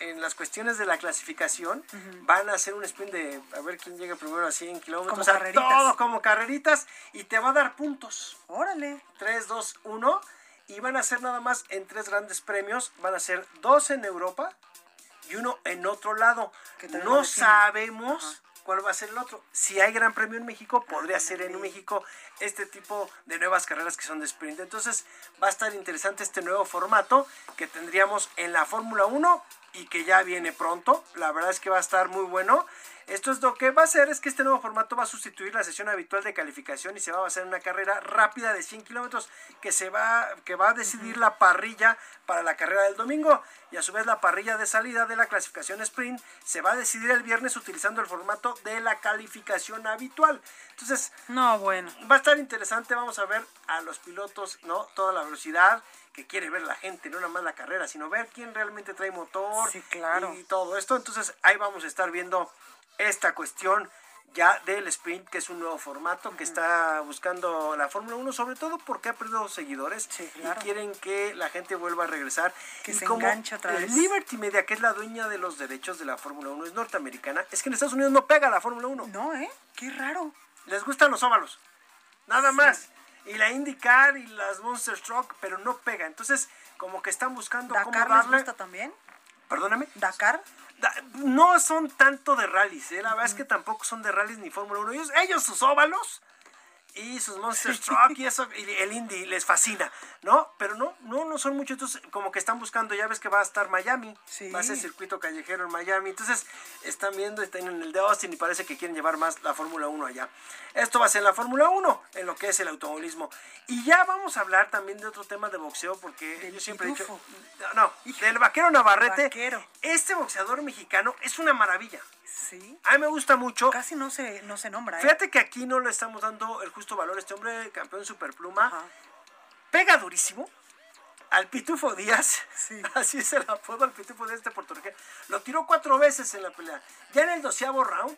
en las cuestiones de la clasificación, van a hacer un sprint de a ver quién llega primero a 100 kilómetros. Como o sea, carreritas. todo como carreritas y te va a dar puntos. Órale. 3, 2, 1 y van a ser nada más en tres grandes premios. Van a ser dos en Europa y uno en otro lado. No sabemos cuál va a ser el otro. Si hay gran premio en México, podría ser en México este tipo de nuevas carreras que son de sprint. Entonces va a estar interesante este nuevo formato que tendríamos en la Fórmula 1 y que ya viene pronto. La verdad es que va a estar muy bueno. Esto es lo que va a hacer es que este nuevo formato va a sustituir la sesión habitual de calificación y se va a hacer una carrera rápida de 100 kilómetros que se va que va a decidir la parrilla para la carrera del domingo y a su vez la parrilla de salida de la clasificación sprint se va a decidir el viernes utilizando el formato de la calificación habitual. Entonces, no, bueno. Va a estar interesante, vamos a ver a los pilotos, ¿no? Toda la velocidad que quiere ver la gente, no nada más la carrera, sino ver quién realmente trae motor Sí, claro. y todo esto. Entonces, ahí vamos a estar viendo esta cuestión ya del sprint, que es un nuevo formato que está buscando la Fórmula 1, sobre todo porque ha perdido seguidores claro. y quieren que la gente vuelva a regresar. Que Y se como enganche otra vez. Liberty Media, que es la dueña de los derechos de la Fórmula 1, es norteamericana, es que en Estados Unidos no pega la Fórmula 1. No, ¿eh? Qué raro. Les gustan los óvalos, nada más. Y la IndyCar y las Monster Truck, pero no pega. Entonces, como que están buscando cómo ¿Dakar les darle... gusta también? Perdóname. ¿Dakar? Da- no son tanto de rallies, ¿eh? la verdad es que tampoco son de rallies ni Fórmula 1. Ellos, ellos sus óvalos y sus Monster Truck y eso, y el Indy les fascina, ¿no? Pero no, no, no son muchos, entonces como que están buscando, ya ves que va a estar Miami, va a ser circuito callejero en Miami, entonces están viendo, están en el de Austin y parece que quieren llevar más la Fórmula 1 allá. Esto va a ser la Fórmula 1, en lo que es el automovilismo. Y ya vamos a hablar también de otro tema de boxeo, porque yo siempre he dicho, pitufo. no, del vaquero Navarrete, Vaquero. este boxeador mexicano es una maravilla. Sí. A mí me gusta mucho. Casi no se, no se nombra, ¿eh? Fíjate que aquí no le estamos dando el justo valor. Este hombre, campeón superpluma, pega durísimo. Al Pitufo Díaz, así es el apodo al Pitufo Díaz de puertorriqueño. Lo tiró cuatro veces en la pelea. Ya en el doceavo round,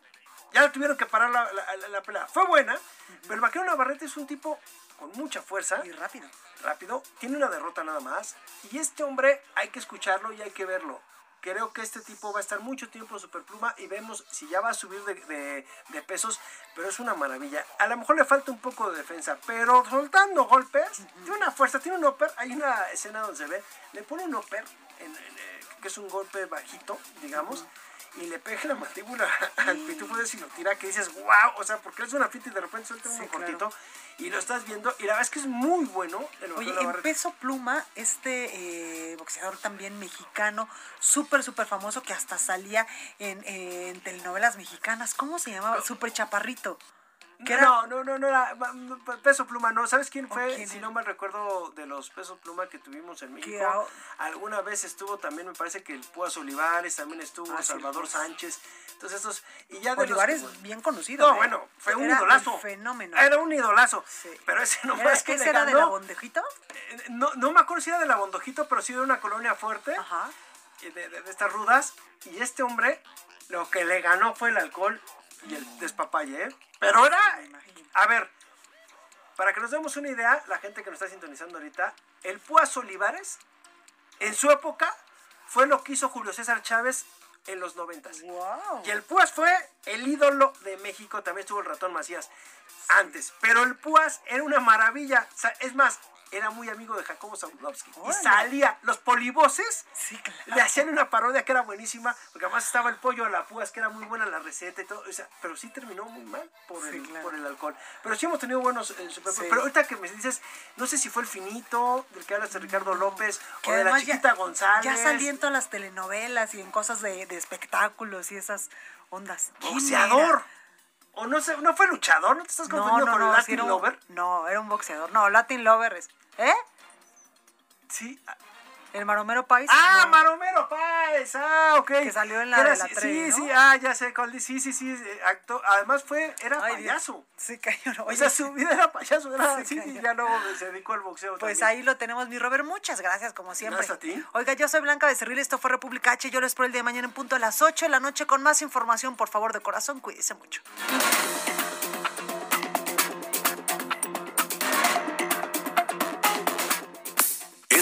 ya le tuvieron que parar la, la- la- la pelea. Fue buena, pero el vaquero Navarrete es un tipo con mucha fuerza. Y rápido. Rápido. Tiene una derrota nada más. Y este hombre hay que escucharlo y hay que verlo. Creo que este tipo va a estar mucho tiempo en Superpluma y vemos si ya va a subir de, de- de pesos, pero es una maravilla. A lo mejor le falta un poco de defensa, pero soltando golpes, tiene una fuerza, tiene un upper. Hay una escena donde se ve, le pone un upper, en- en, eh, que es un golpe bajito, digamos, y le pega la mandíbula al pitufo de si lo tira, que dices, wow, o sea, porque es una fita y de repente suelta un cortito y lo estás viendo, y la verdad es que es muy bueno el Oye, en peso pluma, este eh, boxeador también mexicano, súper, súper famoso, que hasta salía en, en telenovelas mexicanas. ¿Cómo se llamaba? Súper chaparrito. No, no, no, no era peso pluma, no. ¿Sabes quién fue? Si no mal recuerdo de los pesos pluma que tuvimos en México. Alguna vez estuvo también, me parece que el Púas Olivares, también estuvo ah, Salvador Sánchez. Entonces estos y ya de Olivares bien conocido. No, ¿eh? bueno, fue un idolazo. fenómeno. Era un idolazo. Pero ese no fue que ese era de la Bondejito? Eh, no, no me acuerdo si era de la Bondejito, pero sí de una colonia fuerte. Ajá. De, de estas rudas. Y este hombre, lo que le ganó fue el alcohol y el despapalle, ¿eh? Pero era, a ver, para que nos demos una idea, la gente que nos está sintonizando ahorita, el Púas Olivares, en su época, fue lo que hizo Julio César Chávez en los noventas. Y el Púas fue el ídolo de México, también estuvo el ratón Macías antes. Pero el Púas era una maravilla. es más, era muy amigo de Jacobo Zabludowski. Y salía, los polivoces le hacían una parodia que era buenísima, porque además estaba el pollo a la púas, que era muy buena la receta y todo. O sea, pero sí terminó muy mal por, el, por el alcohol. Pero sí hemos tenido buenos eh, Pero ahorita que me dices, no sé si fue el finito, del que hablas de Ricardo López, o de la chiquita González. Ya salí en todas las telenovelas y en cosas de, espectáculos y esas ondas. Boxeador. O no sé, ¿no fue luchador? ¿No te estás confundiendo con el Latin Lover? No, era un boxeador. No, Latin Lover es. ¿Eh? Sí. ¿El Maromero Pais? ¡Ah, Maromero Pais! ¡Ah, ok! Que salió en la, de la Sí, sí, ah, ya sé cuál. Sí, sí, sí. Eh, acto, además fue, era payaso. Sí, cayó. No, o sea, su vida era payaso. Era, sí, y ya luego se dedicó al boxeo Pues ahí lo tenemos, mi Robert. Muchas gracias, como siempre. Gracias a ti. Oiga, yo soy Blanca Becerril. Esto fue República H. Yo lo espero el día de mañana en punto a las 8 de la noche con más información. Por favor, de corazón, cuídese mucho.